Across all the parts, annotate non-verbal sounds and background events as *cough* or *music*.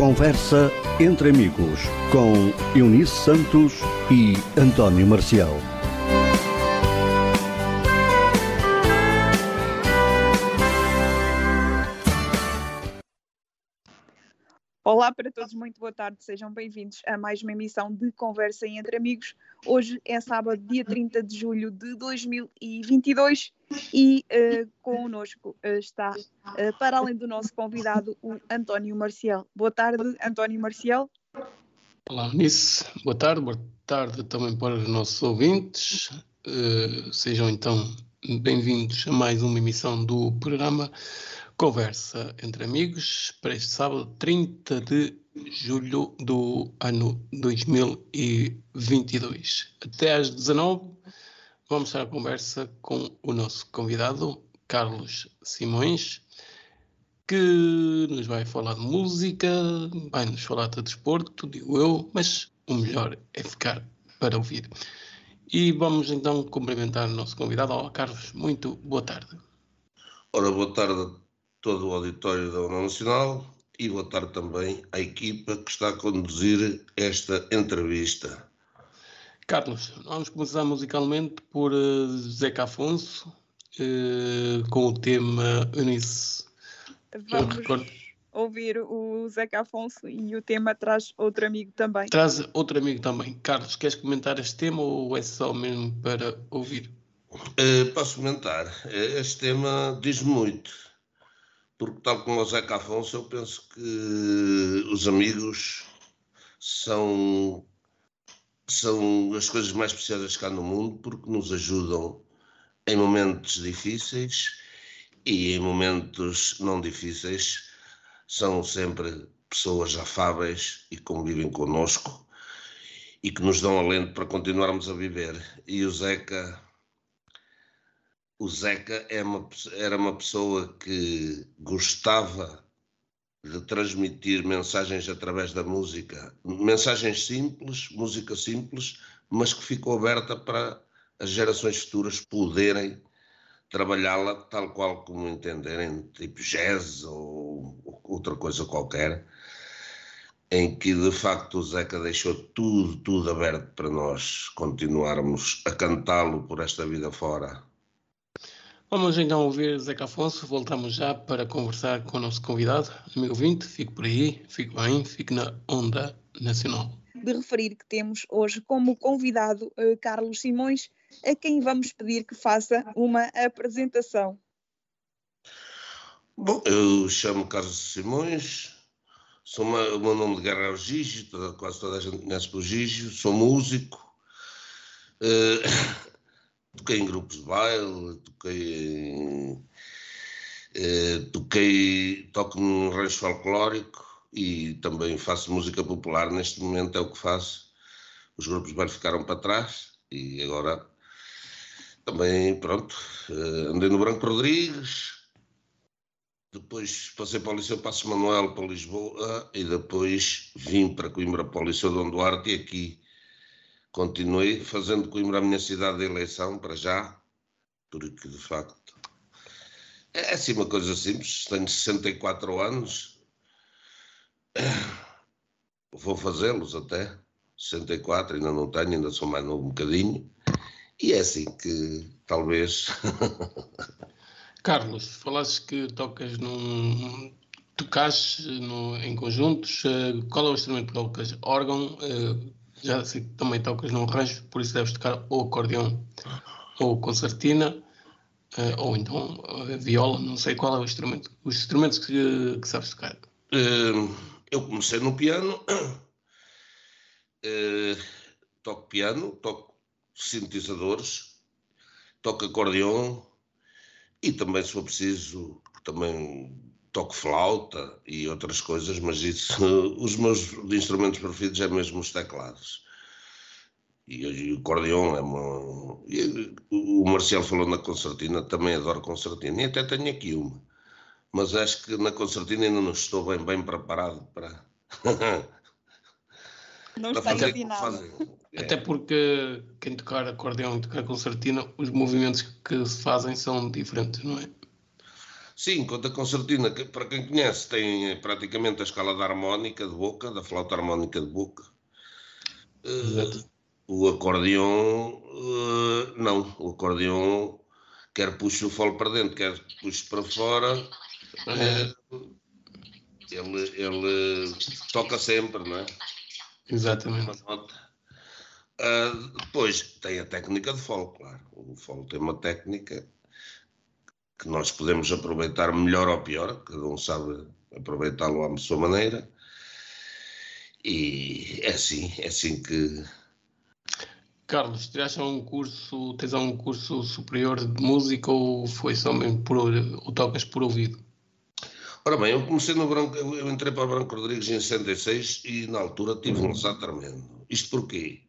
Conversa entre amigos com Eunice Santos e António Marcial. Olá para todos, muito boa tarde, sejam bem-vindos a mais uma emissão de Conversa entre Amigos. Hoje é sábado, dia 30 de julho de 2022 e uh, connosco uh, está, uh, para além do nosso convidado, o António Marcial. Boa tarde, António Marcial. Olá, Nice. Boa tarde, boa tarde também para os nossos ouvintes. Uh, sejam então bem-vindos a mais uma emissão do programa Conversa entre Amigos para este sábado, 30 de julho do ano 2022. Até às 19 vamos estar a conversa com o nosso convidado, Carlos Simões, que nos vai falar de música, vai nos falar de desporto, digo eu, mas o melhor é ficar para ouvir. E vamos então cumprimentar o nosso convidado. Olá, Carlos, muito boa tarde. Ora, boa tarde todo o auditório da União Nacional e boa tarde também à equipa que está a conduzir esta entrevista. Carlos, vamos começar musicalmente por uh, Zeca Afonso, uh, com o tema Eunice. Vamos ouvir o Zeca Afonso e o tema traz outro amigo também. Traz outro amigo também. Carlos, queres comentar este tema ou é só mesmo para ouvir? Uh, posso comentar. Este tema diz muito porque tal como o Zeca Afonso, eu penso que os amigos são, são as coisas mais preciosas cá no mundo, porque nos ajudam em momentos difíceis e em momentos não difíceis. São sempre pessoas afáveis e convivem connosco e que nos dão alento para continuarmos a viver. E o Zeca o Zeca é uma, era uma pessoa que gostava de transmitir mensagens através da música, mensagens simples, música simples, mas que ficou aberta para as gerações futuras poderem trabalhá-la tal qual como entenderem, tipo jazz ou outra coisa qualquer, em que de facto o Zeca deixou tudo, tudo aberto para nós continuarmos a cantá-lo por esta vida fora. Vamos então ouvir Zeca Afonso, voltamos já para conversar com o nosso convidado, amigo ouvinte, fique por aí, fique bem, fique na onda nacional. De referir que temos hoje como convidado uh, Carlos Simões, a quem vamos pedir que faça uma apresentação. Bom, eu chamo Carlos Simões, sou uma, o meu nome de guerra é o Gigi, toda, quase toda a gente conhece por Gigi, sou músico, uh, toquei em grupos de baile, toquei em, eh, toquei, toco num rancho folclórico e também faço música popular. Neste momento é o que faço. Os grupos de baile ficaram para trás e agora também, pronto, eh, andei no Branco Rodrigues, depois passei para o Liceu Passos Manuel para Lisboa e depois vim para Coimbra para o Liceu Dom Duarte e aqui continuei fazendo Coimbra a minha cidade de eleição, para já, porque de facto é assim uma coisa simples. Tenho 64 anos, vou fazê-los até 64, ainda não tenho, ainda sou mais novo um bocadinho, e é assim que talvez. *laughs* Carlos, falaste que tocas num. Tocas no, em conjuntos, eh, qual é o instrumento que tocas? Órgão, eh, já sei que também tocas num rancho, por isso deves tocar ou acordeão ou concertina, uh, ou então uh, viola, não sei qual é o instrumento, os instrumentos que, que sabes tocar. Uh, eu comecei no piano, *coughs* toco piano, toco sintetizadores, toco acordeão e também, se for preciso, também toco flauta e outras coisas, mas isso, *laughs* os meus instrumentos preferidos é mesmo os teclados. E, e o acordeão é uma. E, o Marcial falou na concertina, também adoro concertina, e até tenho aqui uma. Mas acho que na concertina ainda não estou bem, bem preparado para. Não *laughs* está ensinado. É. Até porque quem tocar acordeão e tocar concertina, os movimentos que se fazem são diferentes, não é? Sim, enquanto a concertina, que, para quem conhece, tem praticamente a escala da harmónica de boca, da flauta harmónica de boca. Uh, o acordeão, uh, não, o acordeão quer puxa o fole para dentro, quer puxa para fora. Uh, ele, ele toca sempre, não é? Exatamente. Uh, depois tem a técnica de fole, claro. O fole tem uma técnica que nós podemos aproveitar melhor ou pior, cada um sabe aproveitá-lo à sua maneira. E é assim, é assim que. Carlos, tiraste um curso, tens um curso superior de música ou foi só mesmo por ou tocas por ouvido? Ora bem, eu comecei no Branco, eu entrei para o Branco Rodrigues em 66 e na altura tive um lançado tremendo. Isto porquê?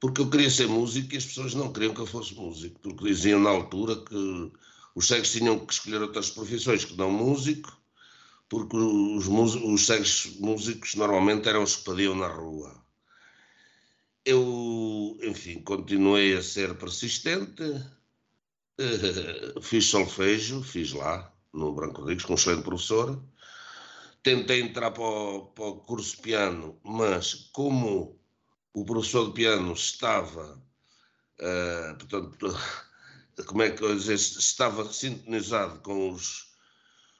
Porque eu queria ser músico e as pessoas não queriam que eu fosse músico, porque diziam na altura que os cegos tinham que escolher outras profissões que não músico, porque os, os cegos músicos normalmente eram os que pediam na rua. Eu, enfim, continuei a ser persistente, *laughs* fiz solfejo, fiz lá, no Branco Rodrigues, com um excelente professor. Tentei entrar para o, para o curso de piano, mas como o professor de piano estava, uh, portanto, como é que dizer, estava sintonizado com os,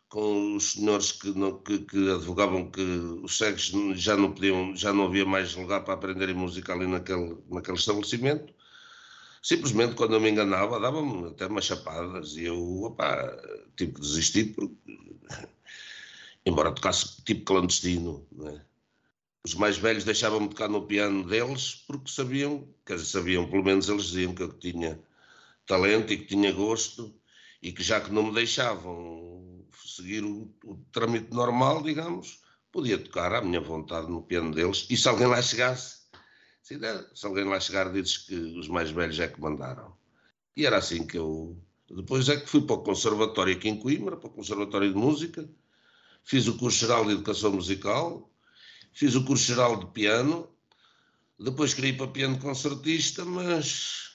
com os senhores que, não, que, que, advogavam que os cegos já não podiam, já não havia mais lugar para aprenderem música ali naquele, naquele estabelecimento. Simplesmente quando eu me enganava, dava-me até umas chapadas e eu, opá, tive que desistir porque, *laughs* embora tocasse tipo clandestino, né? os mais velhos deixavam-me tocar no piano deles porque sabiam, quer dizer, sabiam, pelo menos eles diziam que eu tinha talento e que tinha gosto e que já que não me deixavam seguir o, o trâmite normal, digamos, podia tocar à minha vontade no piano deles e se alguém lá chegasse, se, se alguém lá chegar dizes que os mais velhos é que mandaram. E era assim que eu... Depois é que fui para o conservatório aqui em Coimbra, para o conservatório de música, fiz o curso geral de educação musical, fiz o curso geral de piano, depois queria ir para piano concertista, mas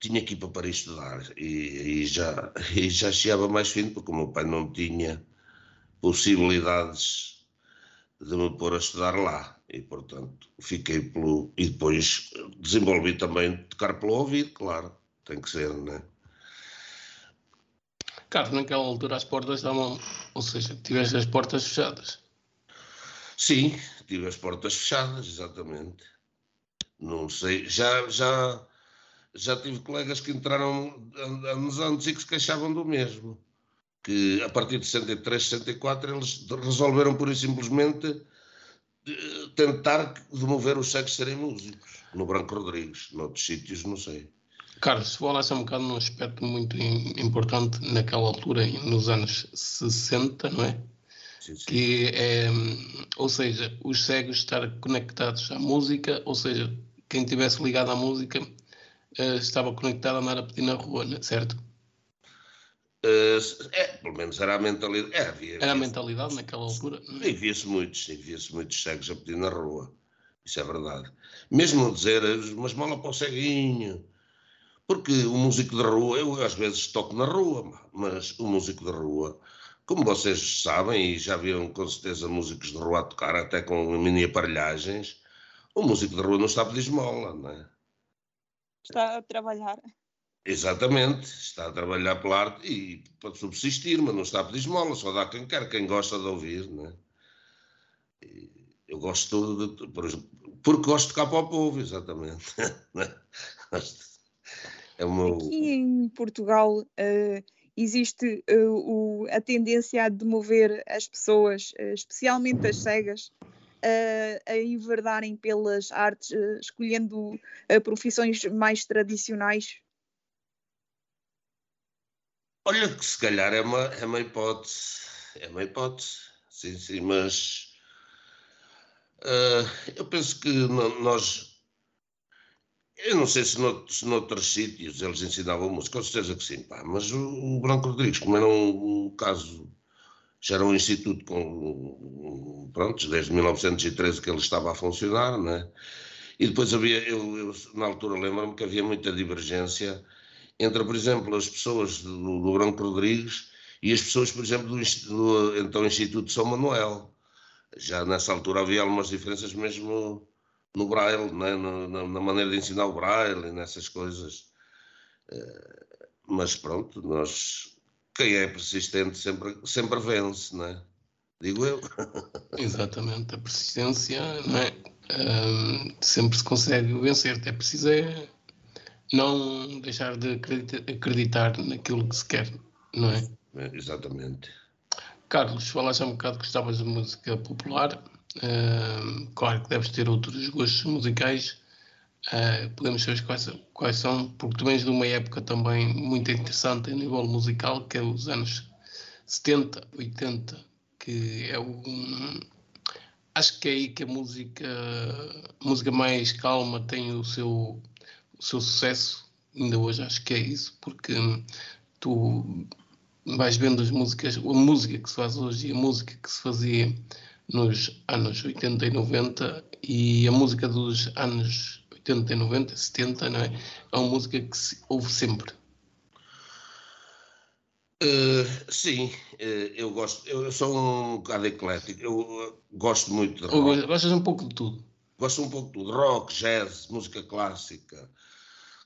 tinha ir para estudar e, e já, e já cheava mais fino porque o meu pai não tinha possibilidades de me pôr a estudar lá e portanto fiquei pelo e depois desenvolvi também tocar pelo ouvido, claro, tem que ser, não é? Carlos, naquela altura as portas estavam, ou seja, tiveste as portas fechadas. Sim, tive as portas fechadas, exatamente. Não sei, já, já já tive colegas que entraram anos antes e que se queixavam do mesmo. Que a partir de 63, 64, eles resolveram pura e simplesmente eh, tentar demover os cegos serem músicos. No Branco Rodrigues, noutros sítios, não sei. Carlos, se falasse um bocado num aspecto muito importante naquela altura, nos anos 60, não é? Sim, sim. Que é, ou seja, os cegos estar conectados à música, ou seja, quem estivesse ligado à música uh, estava conectado a andar a pedir na rua, né? certo? Uh, é, pelo menos era a mentalidade. É, havia, era a mentalidade naquela altura. É? E via-se muitos, via-se muitos cegos a pedir na rua. Isso é verdade. Mesmo dizer, mas mola para o ceguinho. Porque o músico de rua, eu às vezes toco na rua, mas o músico de rua, como vocês sabem, e já viram com certeza músicos de rua a tocar, até com mini aparelhagens, o músico de rua não está a pedir esmola, não é? Está a trabalhar. Exatamente, está a trabalhar pela arte e para subsistir, mas não está a pedir esmola, só dá quem quer, quem gosta de ouvir, né? Eu gosto de, por exemplo, porque gosto de cá para o povo, exatamente. *laughs* é meu... Aqui em Portugal uh, existe uh, o, a tendência a demover as pessoas, uh, especialmente as cegas, a, a enverdarem pelas artes, uh, escolhendo uh, profissões mais tradicionais? Olha que se calhar é uma, é uma hipótese, é uma hipótese, sim, sim, mas uh, eu penso que nós, eu não sei se, noutros, se noutros sítios eles ensinavam música, com certeza que sim, pá, mas o, o Branco Rodrigues, como era um, um caso já era um instituto com, pronto, desde 1913 que ele estava a funcionar, né? E depois havia, eu, eu na altura lembro-me que havia muita divergência entre, por exemplo, as pessoas do, do Branco Rodrigues E as pessoas, por exemplo, do, do então Instituto São Manuel, já nessa altura havia algumas diferenças mesmo no braille, né? na, na, maneira de ensinar o braille e nessas coisas. Eh, mas pronto, nós, quem é persistente sempre, sempre vence, né? digo eu. *laughs* Exatamente, a persistência não é? Um, sempre se consegue vencer, é preciso é não deixar de acreditar naquilo que se quer, não é? é exatamente. Carlos, falaste há um bocado que gostavas de música popular. Uh, claro que deves ter outros gostos musicais. Uh, podemos saber quais, quais, são, porque tu vens de uma época também muito interessante a nível musical, que é os anos 70, 80, que é o. Acho que é aí que a música, a música mais calma tem o seu, o seu sucesso. Ainda hoje acho que é isso, porque tu vais vendo as músicas, a música que se faz hoje e a música que se fazia nos anos 80 e 90 e a música dos anos 80 e 90, 70, não é? É uma música que se ouve sempre. Uh, sim, uh, eu gosto, eu sou um bocado eclético, eu uh, gosto muito de rock. Gostas um pouco de tudo? Gosto um pouco de tudo, rock, jazz, música clássica,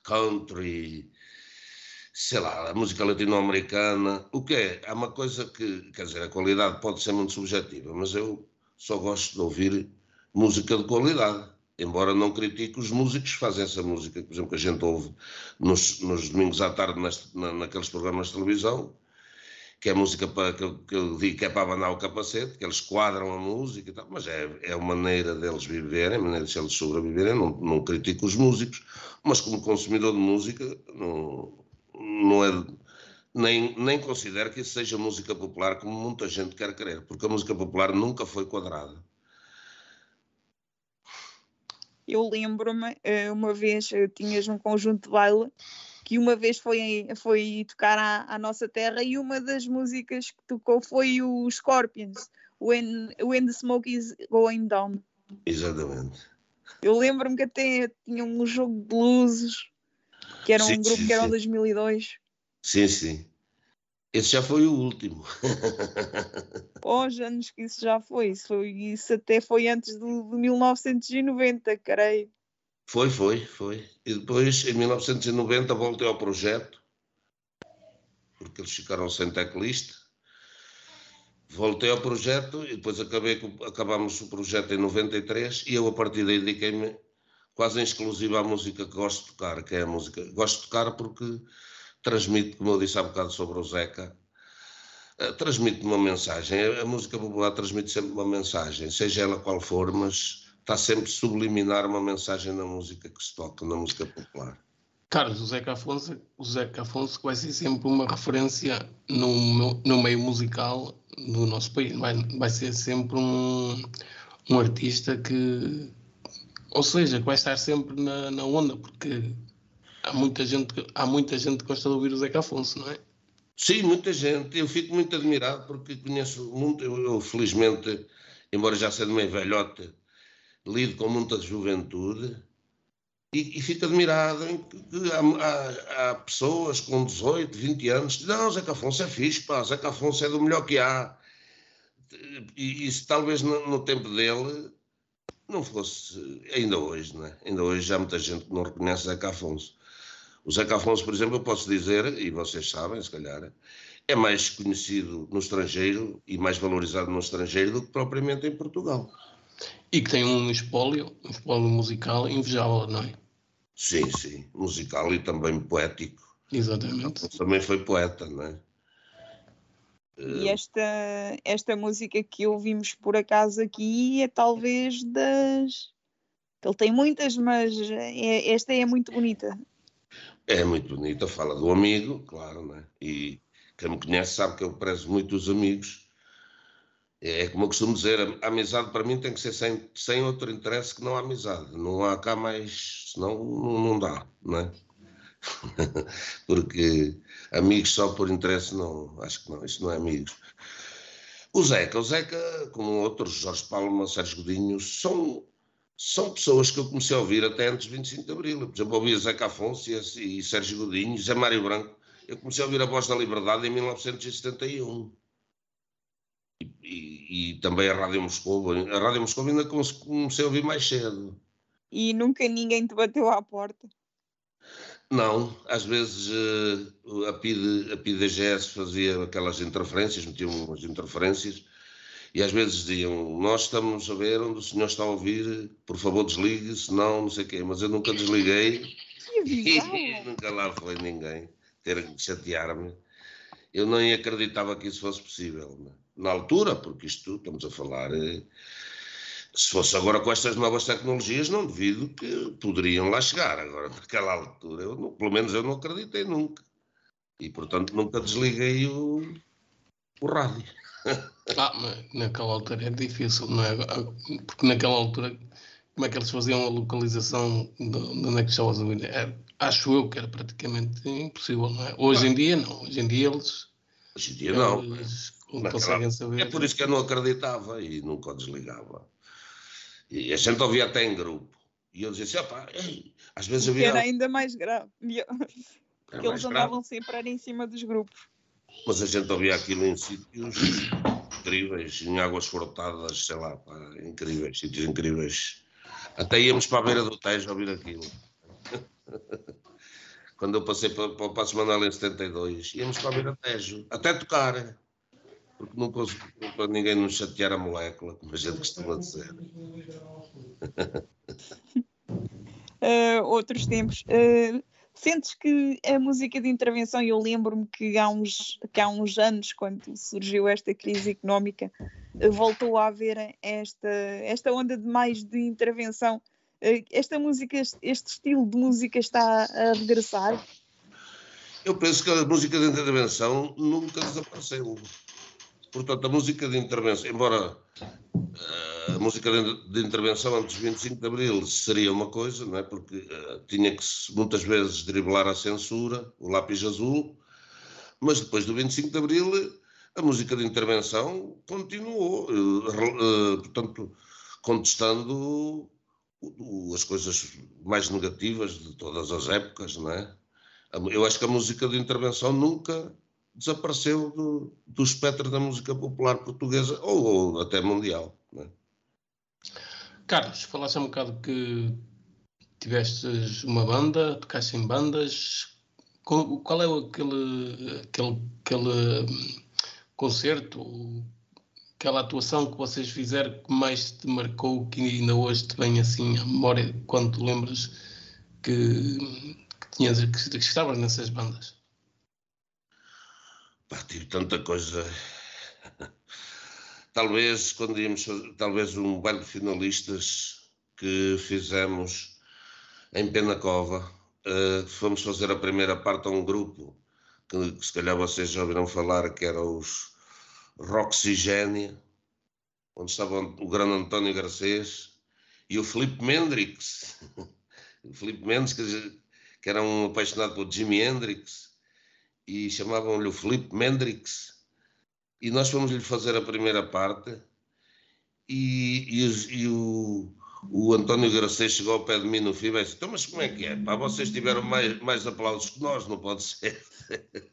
country, sei lá, a música latino-americana, o que é? Há uma coisa que, quer dizer, a qualidade pode ser muito subjetiva, mas eu só gosto de ouvir música de qualidade. Embora não critique os músicos que fazem essa música, por exemplo, que a gente ouve nos, nos domingos à tarde nas, na, naqueles programas de televisão, que é música para, que, que eu digo que é para abanar o capacete, que eles quadram a música e tal, mas é, é a maneira deles viverem, a maneira de eles sobreviverem. Não, não critico os músicos, mas como consumidor de música, não, não é, nem, nem considero que isso seja música popular como muita gente quer crer, porque a música popular nunca foi quadrada. Eu lembro-me, eh, uma vez eh, tinhas um conjunto de baile que uma vez foi, foi tocar à, à, nossa terra e uma das músicas que tocou foi o Scorpions, When, When the Smoke is Going Down. Exatamente. Eu lembro-me que até tinha um jogo de luzes que era um sim, grupo sim, que era em 2002. Sim, sim. Esse já foi o último. *laughs* oh, anos que isso já foi. Isso, foi, isso até foi antes de, de 1990, creio. Foi, foi, foi. E depois, em 1990, voltei ao projeto, porque eles ficaram sem teclista. Voltei ao projeto e depois acabei, acabamos o projeto em 93 e eu, a partir daí, dediquei-me quase exclusiva à música que gosto de tocar, que é a música. Gosto de tocar porque transmite, como eu disse há bocado sobre o Zeca, eh, transmite uma mensagem. A música popular transmite sempre uma mensagem, seja ela qual for, mas está sempre subliminar uma mensagem na música que se toca, na música popular. Carlos, o Zeca Afonso, o Zeca Afonso vai ser sempre uma referência no, no meio musical do nosso país. Vai, vai ser sempre um, um artista que, ou seja, que vai estar sempre na, na onda, porque há muita gente, há muita gente que gosta de ouvir o Zeca Afonso, não é? Sim, muita gente. Eu fico muito admirado porque conheço muito, eu, eu felizmente, embora já sendo meio velhota, lido com muita juventude e, e fico admirado em que, que há, há, há, pessoas com 18, 20 anos que não, Zeca Afonso é fixe, pá, Zeca Afonso é do melhor que há. E isso talvez no, no tempo dele não fosse, ainda hoje, né? ainda hoje já há muita gente que não reconhece Zeca Afonso. O Zeca Afonso, por exemplo, eu posso dizer, e vocês sabem, se calhar, é mais conhecido no estrangeiro e mais valorizado no estrangeiro do que propriamente em Portugal. E que tem um espólio, um espólio musical invejável, não é? Sim, sim, musical e também poético. Exatamente. Também foi poeta, não é? E esta, esta música que ouvimos por acaso aqui é talvez das. Ele tem muitas, mas é, esta é muito bonita. É muito bonita, fala do amigo, claro, né? E quem me conhece sabe que eu prezo muito os amigos. É como eu costumo dizer, a amizade para mim tem que ser sem, sem outro interesse que não a amizade. Não há cá mais, senão não, não dá, não é? *laughs* Porque amigos só por interesse, não, acho que não, isso não é amigos. O Zeca, o Zeca, como outros, Jorge Palma, Sérgio Godinho, são, são pessoas que eu comecei a ouvir até antes de 25 de Abril. Por exemplo, ouvia Zeca Afonso e, e Sérgio Godinho, Zé Mário Branco. eu comecei a ouvir a Voz da Liberdade em 1971. E, e, e também a Rádio Moscou. A Rádio Moscou ainda comecei a ouvir mais cedo. E nunca ninguém te bateu à porta? Não, às vezes uh, a PID, a PIDGS fazia aquelas interferências, metiam umas interferências, e às vezes diziam, nós estamos a ver onde o senhor está a ouvir, por favor desligue, senão não sei o quê, mas eu nunca desliguei *laughs* e nunca lá foi ninguém ter que chatear-me. Eu nem acreditava que isso fosse possível, né? na altura, porque isto, estamos a falar... Eh, se fosse agora com estas novas tecnologias, não duvido que poderiam lá chegar. Agora, naquela altura, eu, pelo menos eu não acreditei nunca. E, portanto, nunca desliguei o, o rádio. Ah, mas naquela altura é difícil, não é? Porque naquela altura, como é que eles faziam a localização de, onde é que estavas a ouvir? É, acho eu que era praticamente impossível, não é? Hoje em dia, não. Hoje em dia eles. Hoje em dia, não. conseguem saber. É por isso que eu não acreditava e nunca o desligava. E a gente ouvia até em grupo. E eu dizia assim, opa, ei, às vezes havia... Era ainda mais grave. Porque eles andavam grave. sempre em cima dos grupos. Mas a gente ouvia aquilo em sítios incríveis, em águas furtadas, sei lá, pá, incríveis, sítios incríveis. Até íamos para a beira do Tejo ouvir aquilo. *laughs* Quando eu passei para, para o Passo Manuel em 72, íamos para a beira do Tejo, até tocar porque não para ninguém nos chatear a molécula, como a gente costuma dizer. uh, *laughs* outros tempos. Uh, sentes que a música de intervenção, eu lembro-me que há, uns, que há uns anos, quando surgiu esta crise económica, voltou a haver esta, esta onda de mais de intervenção. esta música, este estilo de música está a regressar? Eu penso que a música de intervenção nunca desapareceu. Portanto, a música de intervenção, embora uh, a música de, intervenção antes do 25 de Abril seria uma coisa, não é? porque uh, tinha que muitas vezes driblar a censura, o lápis azul, mas depois do 25 de Abril a música de intervenção continuou, uh, portanto, contestando as coisas mais negativas de todas as épocas, não é? Eu acho que a música de intervenção nunca desapareceu do, do espectro da música popular portuguesa ou, ou até mundial. É? Carlos, falaste um bocado que tiveste uma banda, tocaste em bandas. Qual é aquele, aquele, aquele hum, concerto, aquela atuação que vocês fizeram que mais te marcou, que ainda hoje te vem assim à memória quando lembras que, que, tinhas, que, que estavas nessas bandas? Tive tanta coisa. *laughs* talvez quando íamos talvez um baile de finalistas que fizemos em Penacova, uh, fomos fazer a primeira parte a um grupo que, que, se calhar vocês já ouviram falar, que era os Roxigénia, onde estavam o grande António Garcês e o Felipe Mendrix. *laughs* o Felipe Mendes, que, que era um apaixonado por Jimi Hendrix e chamavam-lhe o Felipe Mendrix. E nós fomos-lhe fazer a primeira parte e, e, e o, o António Garcês chegou ao pé de mim no fim e disse, então mas como é que é? Pá, vocês tiveram mais, mais aplausos que nós, não pode ser. *laughs*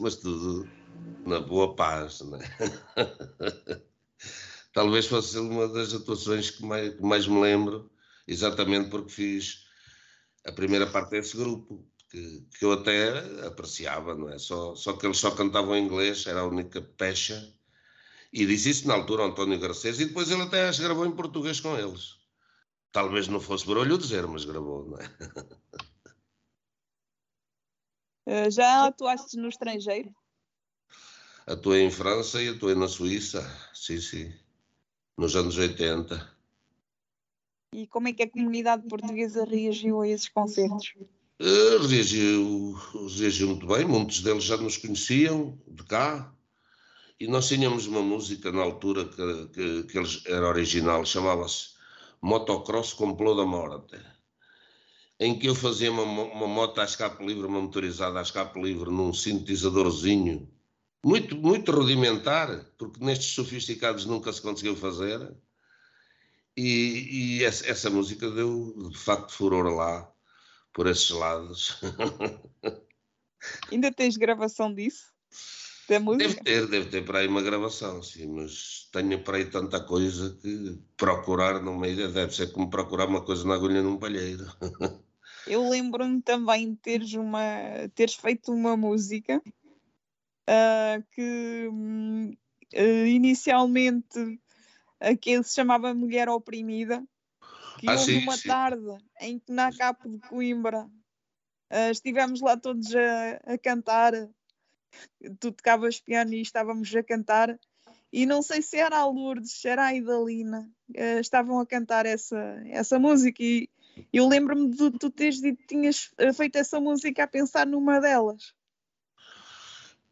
mas tudo na boa paz, né? *laughs* Talvez fosse uma das atuações que mais, que mais me lembro, exatamente porque fiz a primeira parte desse grupo que, que eu até apreciava, não é? Só, só que eles só cantavam em inglês, era a única pecha. E disse isso na altura António Garcês, e depois ele até as gravou em português com eles. Talvez não fosse barulho dizer, mas gravou, não é? *laughs* Eh, já atuaste no estrangeiro? Atuei em França e atuei na Suíça, sim, sim, nos anos 80. E como é que a comunidade portuguesa reagiu a esses concertos? Uh, reagiu, reagiu muito bem, muitos deles já nos conheciam de cá, e nós tínhamos uma música na altura que, que, que eles, era original, chamava-se Motocross Complô da Morte, em que eu fazia uma, uma moto à escape livre, uma motorizada à escape livre, num sintetizadorzinho, muito, muito rudimentar, porque nestes sofisticados nunca se conseguiu fazer, e, e essa, essa música deu de facto furor lá por esses lados. *laughs* Ainda tens gravação disso? Da música? Deve ter, deve ter para aí uma gravação, sim, mas tenho para aí tanta coisa que procurar no meio deve ser como procurar uma coisa na agulha num palheiro. *laughs* Eu lembro-me também de teres, uma, teres feito uma música uh, que uh, inicialmente uh, que se chamava Mulher Oprimida, que ah, houve sim, uma sim. tarde em que na capa de Coimbra uh, estivemos lá todos a, a cantar, tu tocavas piano e estávamos a cantar, e não sei se era a Lourdes, se era a Idalina, uh, estavam a cantar essa, essa música e eu lembro-me de tu teres dito que tinhas eh, feito essa música a pensar numa delas.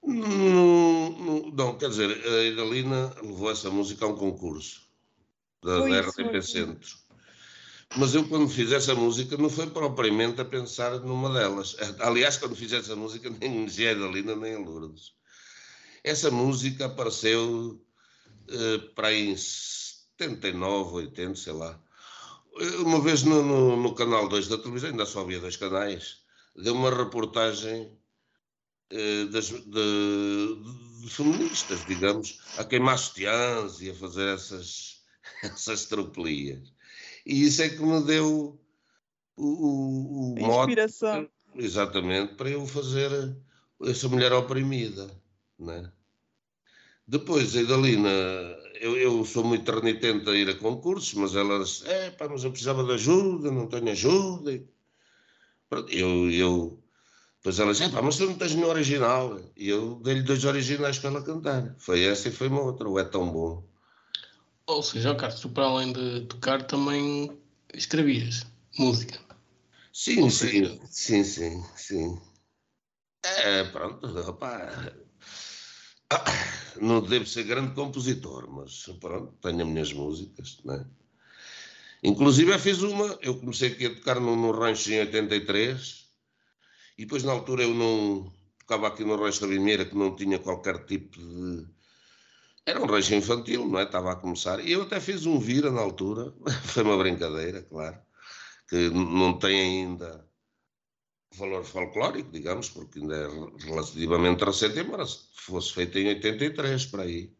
Não, não, não, quer dizer, a Idalina levou essa música a um concurso da, da RTP Centro. Mas eu, quando fiz essa música, não foi propriamente a pensar numa delas. Aliás, quando fiz essa música, *laughs* nem a Idalina nem a Lourdes. Essa música apareceu uh, para em 79, 80, sei lá. Uma vez no, no, no, canal 2 da televisão, ainda só havia dois canais, deu uma reportagem eh, das, de, de, feministas, digamos, a queimar sutiãs e a fazer essas, *laughs* essas tropelias. E isso é que me deu o, o, o inspiração. Modo, exatamente, para eu fazer essa mulher oprimida. Né? Depois, a Idalina eu, eu, sou muito renitente a ir a concursos, mas elas, é pá, mas eu precisava de ajuda, não tenho ajuda. Eu, eu, depois elas, é pá, mas tu não tens nenhum original. E eu dei-lhe dois originais para ela cantar. Foi essa e foi uma outra, o É Tão Bom. Ou seja, Carlos, tu para além de tocar também escrevias música. Sim, sim, seja... sim, sim, sim. É, pronto, rapaz, não devo ser grande compositor, mas pronto, tenho as minhas músicas, né? Inclusive eu fiz uma, eu comecei aqui a tocar no, no rancho em 83 e depois na altura eu não tocava aqui no rancho da Vimeira que não tinha qualquer tipo de... Era um rancho infantil, não é? Estava a começar. E eu até fiz um vira na altura, *laughs* foi uma brincadeira, claro, que não tem ainda valor folclórico, digamos, porque ainda é relativamente recente, embora fosse feito em 83, para aí.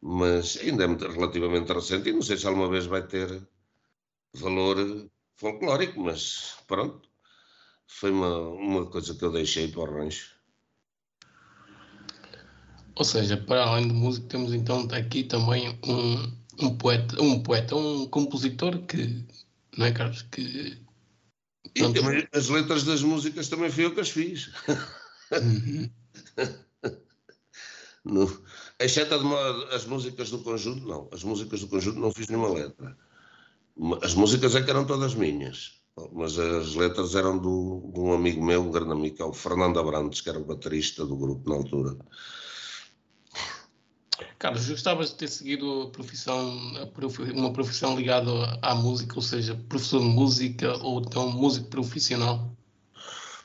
Mas ainda é relativamente recente e não sei se alguma vez vai ter valor folclórico, mas pronto, foi uma, uma coisa que eu deixei para o rancho. Ou seja, para além de música, temos então aqui também um, um poeta, um poeta, um compositor que, não é, Carlos, que e também as letras das músicas também fui eu que as fiz. Uhum. *laughs* no, exceto as músicas do conjunto, não. As músicas do conjunto não fiz nenhuma letra. As músicas é que eram todas minhas. Mas as letras eram do, de um amigo meu, um grande amigo, que é o Fernando Abrantes, que era o baterista do grupo na altura. Carlos, gostavas de ter seguido profissão, uma profissão ligada à música, ou seja, professor de música ou então músico profissional?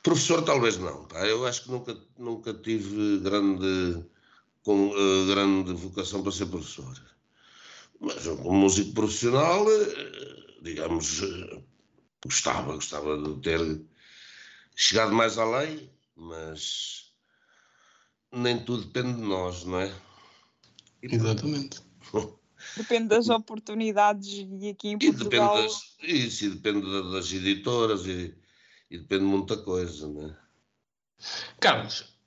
Professor talvez não, eu acho que nunca, nunca tive grande, com, uh, grande vocação para ser professor. Mas como músico profissional, uh, digamos, uh, gostava, gostava de ter chegado mais além, mas nem tudo depende de nós, não é? Exatamente. *laughs* Depende das oportunidades e aqui em Portugal... E depende das, isso, e depende das editoras e, e depende de muita coisa, não é? Carlos,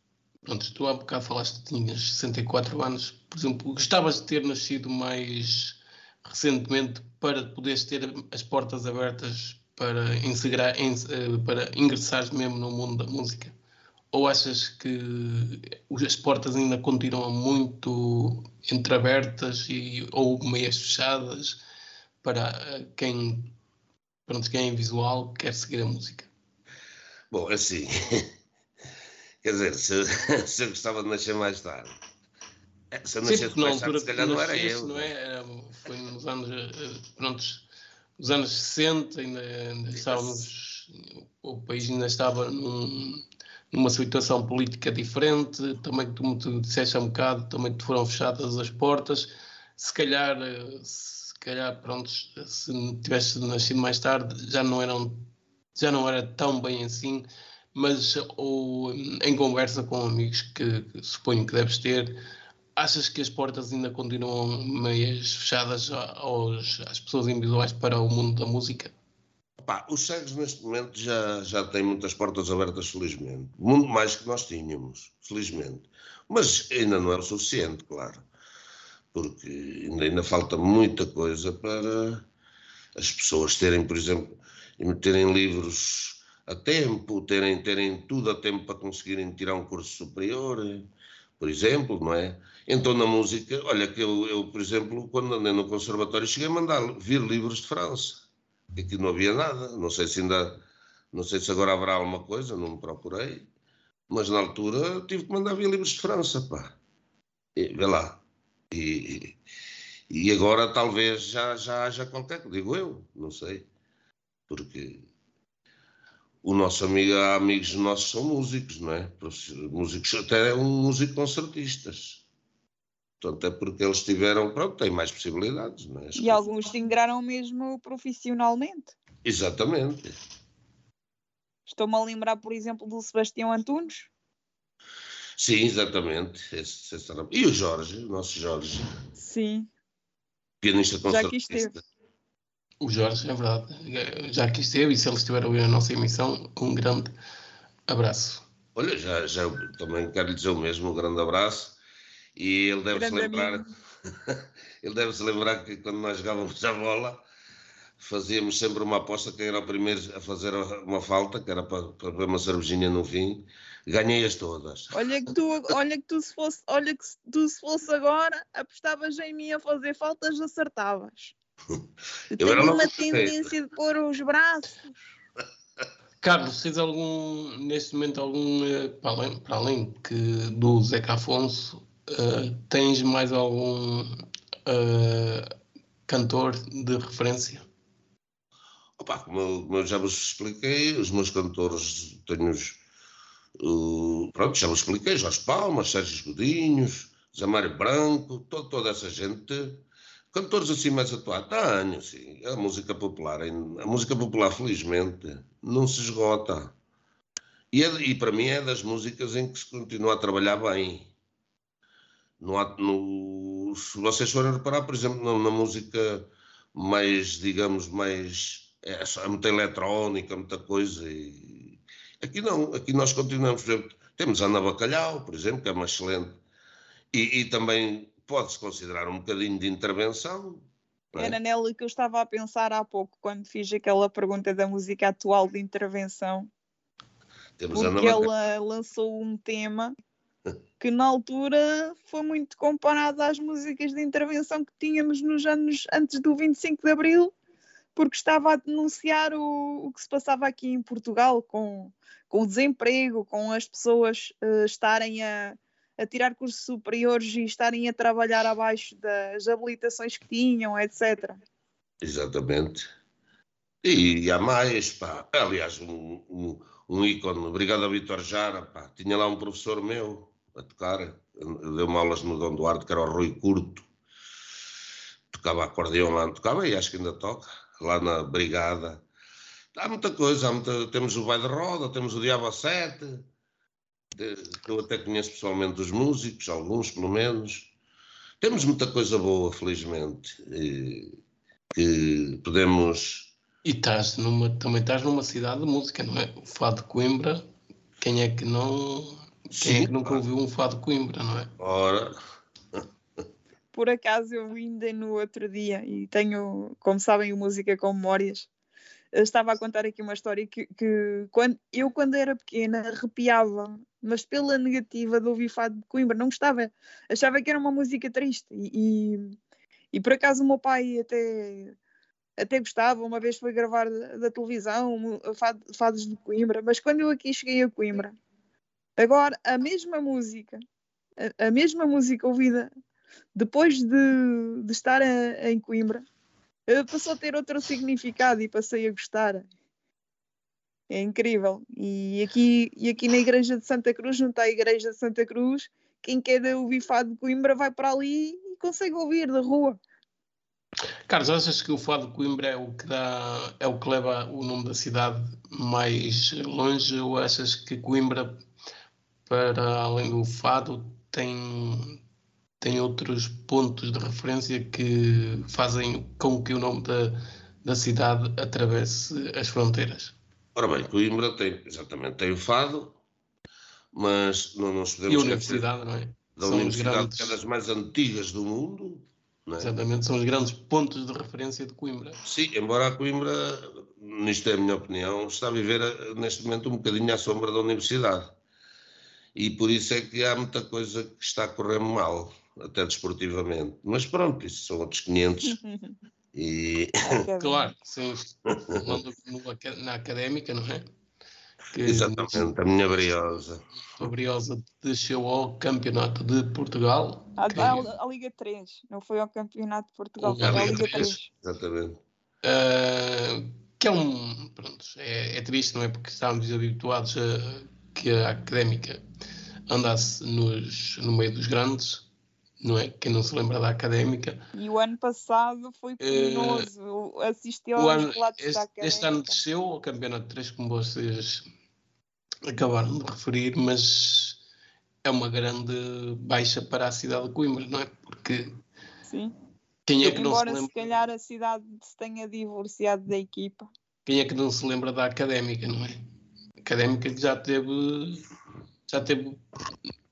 pronto, tu há bocado falaste que tinhas 64 anos, por exemplo, gostavas de ter nascido mais recentemente para poderes ter as portas abertas para, integrar, eh, para ingressares mesmo no mundo da música? Ou achas que as portas ainda continuam muito entreabertas e, ou meias fechadas para quem, pronto, quem é visual quer seguir a música? Bom, assim, *laughs* quer dizer, se, *laughs* se eu gostava de nascer mais tarde, é, se eu nascesse mais tarde, se calhar não era eu. Não é? Foi nos anos, eh, pronto, nos anos 60, ainda, ainda estávamos, o país ainda estava num numa situação política diferente, também como tu disseste há um bocado, também te foram fechadas as portas, se calhar, eh, se calhar, pronto, se tivesse nascido mais tarde, já não eram, já não era tão bem assim, mas ou, em conversa com amigos que, que suponho que deves ter, achas que as portas ainda continuam meias fechadas aos, às pessoas individuais para o mundo da música? Pá, os cegos neste momento já, já têm muitas portas abertas, felizmente. Muito mais que nós tínhamos, felizmente. Mas ainda não é o suficiente, claro. Porque ainda, ainda falta muita coisa para as pessoas terem, por exemplo, terem livros a tempo, terem, terem tudo a tempo para conseguirem tirar um curso superior, por exemplo, não é? Então na música, olha que eu, eu por exemplo, quando andei no conservatório, cheguei a mandar vir livros de França. Aqui não havia nada, não sei se ainda, não sei se agora haverá alguma coisa, não me procurei, mas na altura tive que mandar vir livros de França, pá. E, vê lá. E, e agora talvez já, já haja qualquer, digo eu, não sei. Porque o nosso amigo, amigos nossos são músicos, não é? Músicos, até um músico concertistas. Portanto, é porque eles tiveram, pronto, têm mais possibilidades, não é? E alguns se ingraram mesmo profissionalmente. Exatamente. Estou-me a lembrar, por exemplo, do Sebastião Antunes. Sim, exatamente. Esse, esse era... E o Jorge, o nosso Jorge. Sim. Pianista concertista. O Jorge, é verdade. Já aqui esteve e se ele estiver a ouvir a nossa emissão, um grande abraço. Olha, já, já também quero lhe dizer o mesmo, um grande abraço. E ele deve grande se lembrar, *laughs* ele deve se lembrar que quando nós jogávamos a bola, fazíamos sempre uma aposta quem era o primeiro a fazer uma falta, que era para, para ver uma cervejinha no fim. Ganhei-as todas. Olha que tu, olha que tu se fosse, olha que tu se fosse agora, apostavas em mim a fazer faltas, acertavas. *laughs* Eu, eu tenho uma tendência de pôr os braços. Carlos, tens algum, neste momento, algum, eh, para além, para além que do Zeca Afonso, uh, tens mais algum uh, cantor de referência? Opa, como, eu, como eu já vos expliquei, os meus cantores, tenho os, uh, pronto, já vos expliquei, Jorge Palmas, Sérgio Godinhos, Zé Mário Branco, todo, toda essa gente Cantores assim mais atuais? Tenho, sim. A música popular, a música popular, felizmente, não se esgota. E, é, e para mim é das músicas em que se continua a trabalhar bem. No, no, se vocês forem reparar, por exemplo, na, na música mais, digamos, mais. É, é muita eletrónica, muita coisa. E, aqui não, aqui nós continuamos, por exemplo, temos Ana Bacalhau, por exemplo, que é uma excelente. E, e também pode-se considerar um bocadinho de intervenção. É? Era nela que eu estava a pensar há pouco, quando fiz aquela pergunta da música atual de intervenção. Temos porque ela lançou um tema que na altura foi muito comparado às músicas de intervenção que tínhamos nos anos antes do 25 de Abril, porque estava a denunciar o, o que se passava aqui em Portugal com, com o desemprego, com as pessoas uh, estarem a, a tirar cursos superiores e estarem a trabalhar abaixo das habilitações que tinham, etc. Exatamente. E, há mais, pá. Aliás, um, um, um ícone, obrigado a Vitor Jara, pá. Tinha lá um professor meu a tocar, deu-me aulas no Dom Duarte, que era o Rui Curto. Tocava acordeão lá, tocava e acho que ainda toca, lá na Brigada. Há muita coisa, há muita, temos o Vai de Roda, temos o Diabo a Sete, eu até conheço pessoalmente os músicos, alguns pelo menos. Temos muita coisa boa, felizmente, que podemos. E estás numa, também estás numa cidade de música, não é? O Fado de Coimbra, quem é que não. Quem Sim, é que nunca ouviu um Fado de Coimbra, não é? Ora. Por acaso eu ainda no outro dia, e tenho, como sabem, o Música com Memórias, eu estava a contar aqui uma história que, que quando, eu, quando era pequena, arrepiava, mas pela negativa de ouvir Fado de Coimbra, não gostava, achava que era uma música triste. E, e, e por acaso o meu pai até, até gostava, uma vez foi gravar da, da televisão fado, Fados de Coimbra, mas quando eu aqui cheguei a Coimbra, agora a mesma música, a, a mesma música ouvida depois de, de estar a, em Coimbra eh, passou a ter outro significado e passei a gostar. É incrível. E aqui, e aqui na Igreja de Santa Cruz, está a Igreja de Santa Cruz, quem quer ouvir fado de Coimbra vai para ali e consegue ouvir da rua. Carlos, achas que o Fado de Coimbra é o que dá, é o que leva o nome da cidade mais longe ou achas que Coimbra, para além do Fado, tem, tem outros pontos de referência que fazem com que o nome da, da cidade atravesse as fronteiras? Ora bem, Coimbra tem, exatamente, tem o Fado, mas não nos podemos E a universidade, não é? da São universidade grandes- que é das mais antigas do mundo, é? Exatamente, são os grandes pontos de referência de Coimbra. Sim, embora a Coimbra, nisto é a minha opinião, está a viver eh, neste momento um bocadinho à sombra da universidade. E por isso é que há muita coisa que está a correr mal, até desportivamente. Mas pronto, isso são outros 500. *laughs* E Claro, sim, falando no aca- na académica, não é? Que exatamente, a minha briosa. a Briosa desceu ao Campeonato de Portugal. A, que, a- a Liga 3, não foi ao Campeonato de Portugal, foi à Liga Liga 3. 3. Exatamente. eh, que é um. Pronto, é, é triste, não é? Porque estávamos habituados a que a académica andasse nos, no meio dos grandes, não é? Quem não se lembra da académica. E o ano passado foi. Assistiu Eh, O aos ano, relatos da este, Académica. este ano desceu ao Campeonato 3, como vocês acabaram de referir, mas é uma grande baixa para a cidade de Coimbra, não é? Porque Sim. quem é que não se Embora se lembra, calhar a cidade se tenha divorciado da equipa. quem é que não se lembra da académica, não é? A académica que já teve já teve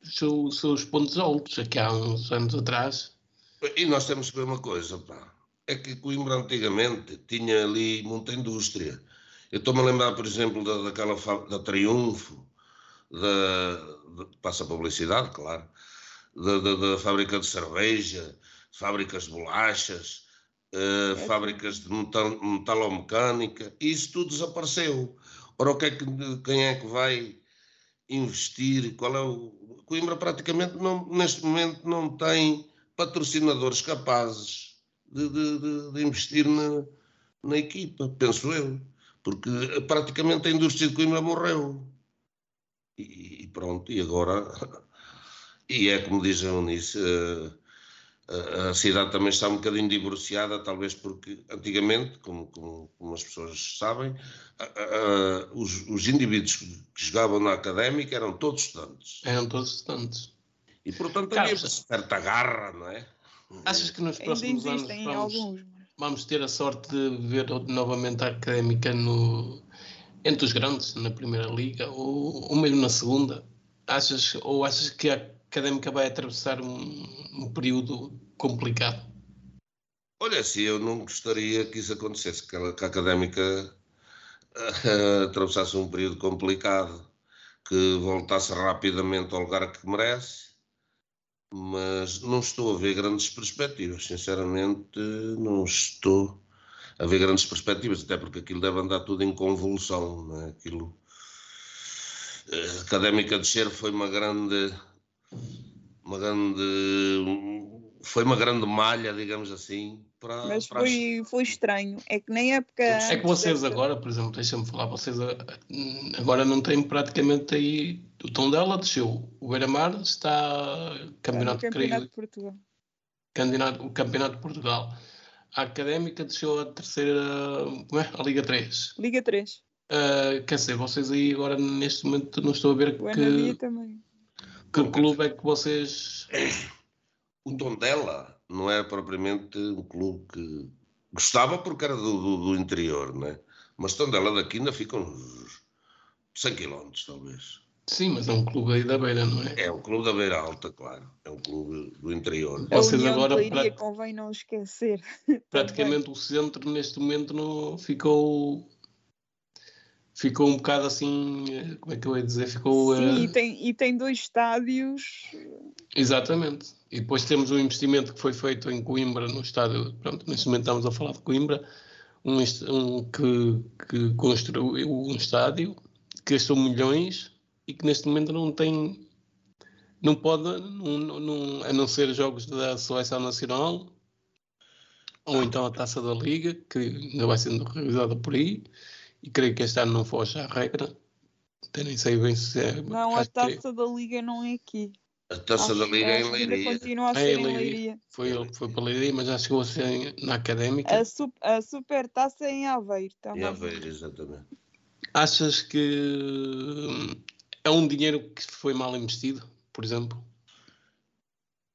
os seu- seus pontos altos aqui há uns anos atrás. E nós temos que ver uma coisa, pá. É que Coimbra antigamente tinha ali muita indústria. Eu estou-me a lembrar, por exemplo, da, daquela da Triunfo, da, de- passa a publicidade, claro, da, da- da fábrica de cerveja, fábricas de bolachas, eh, É. fábricas de metal, metalomecânica, e isso tudo desapareceu. Ora, o que é que, quem é que vai investir? Qual é o. Coimbra praticamente não, neste momento não tem patrocinadores capazes de, de- de- de investir na, na equipa, penso eu. Porque eh, praticamente a indústria de Coimbra morreu. E, e pronto, e agora. *laughs* E é como diz a Eunice, eh, a, cidade também está um bocadinho divorciada, talvez porque antigamente, como, como- como as pessoas sabem, a- a- a- os, os indivíduos que jogavam na académica eram todos estudantes. Eram todos estudantes. E portanto havia certa garra, não é? Achas que nos próximos anos vamos, alguns. mas- vamos ter a sorte de ver novamente a académica no, entre os grandes, na primeira liga ou, ou mesmo na segunda? Achas, ou achas que a académica vai atravessar um, um período complicado? Olha, assim, eu não gostaria que isso acontecesse, que a, que a académica eh, *laughs* atravessasse um período complicado, que voltasse rapidamente ao lugar que merece, mas não estou a ver grandes perspectivas, sinceramente, não estou a ver grandes perspectivas, até porque aquilo deve andar tudo em convulsão, não é? Aquilo. eh, A académica descer foi uma grande. Uma grande. Foi uma grande malha, digamos assim, para. Mas para as- foi, foi estranho. É que nem época. É que vocês agora, por exemplo, deixa-me falar, vocês a- agora não têm praticamente aí. O tom dela desceu. O Beira-Mar está campeonato, Campeonato creio, de Portugal. campeonato, o campeonato de Portugal. A Académica desceu a terceira, como é? A Liga 3. Liga 3. Uh, quer dizer, vocês aí agora neste momento não estou a ver O que, também. que clube é que vocês. O Tondela não era propriamente um clube que gostava porque era do, do, do interior, né? Mas Tondela daqui ainda fica uns 100 km, talvez. Sim, mas é um clube aí da beira, não é? É um clube da Beira Alta, claro. É um clube do interior. A Vocês agora prat- convém não esquecer. praticamente o centro neste momento não ficou ficou um bocado assim eh, como é que eu ia dizer? Ficou Sim, eh, e tem, e tem dois estádios. exatamente. E depois temos um investimento que foi feito em Coimbra no estádio pronto neste momento estamos a falar de Coimbra um, um que, que construiu um estádio que gastou milhões e que neste momento não tem não pode não, não- a não ser jogos da seleção nacional ou então a taça da liga que ainda vai sendo revisada por aí e creio que este ano não foge à regra até nem sei bem se é Não, a acho que- taça da Liga não é aqui. A taça da Liga é em Leiria. Continua a ser é em Leiria. Foi ele que foi para Leiria, mas já chegou a ser na Académica. A, su a super taça é em Aveiro também. Em Aveiro, exatamente. Achas que hum, é um dinheiro que foi mal investido, por exemplo?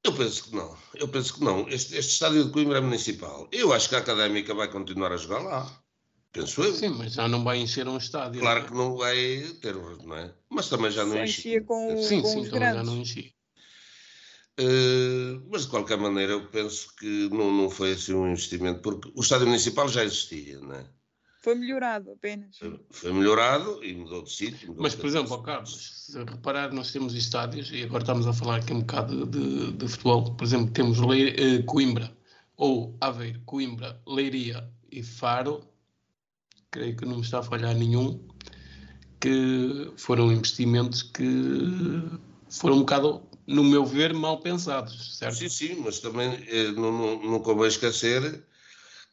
Eu penso que não. Eu penso que não. Este, este estádio de Coimbra é municipal. Eu acho que a Académica vai continuar a jogar lá. Penso eu. Sim, mas já não vai encher um estádio. Claro não é? que não vai ter, não é? Mas também já não enchia. com, sim, com sim, os também grandes. já não enchia. Uh, mas de qualquer maneira eu penso que não, não foi assim um investimento, porque o estádio municipal já existia, não é? Foi melhorado apenas. Foi melhorado e mudou de sítio. mudou Mas, por exemplo, Carlos, se reparar, nós temos estádios, e agora estamos a falar aqui um bocado de, de futebol, por exemplo, temos Le, eh, Coimbra, ou Aveiro, Coimbra, Leiria e Faro, creio que não me está a falhar nenhum, que foram investimentos que foram um bocado, no meu ver, mal pensados, certo? Sim, sim, mas também eh, não, não, não convém esquecer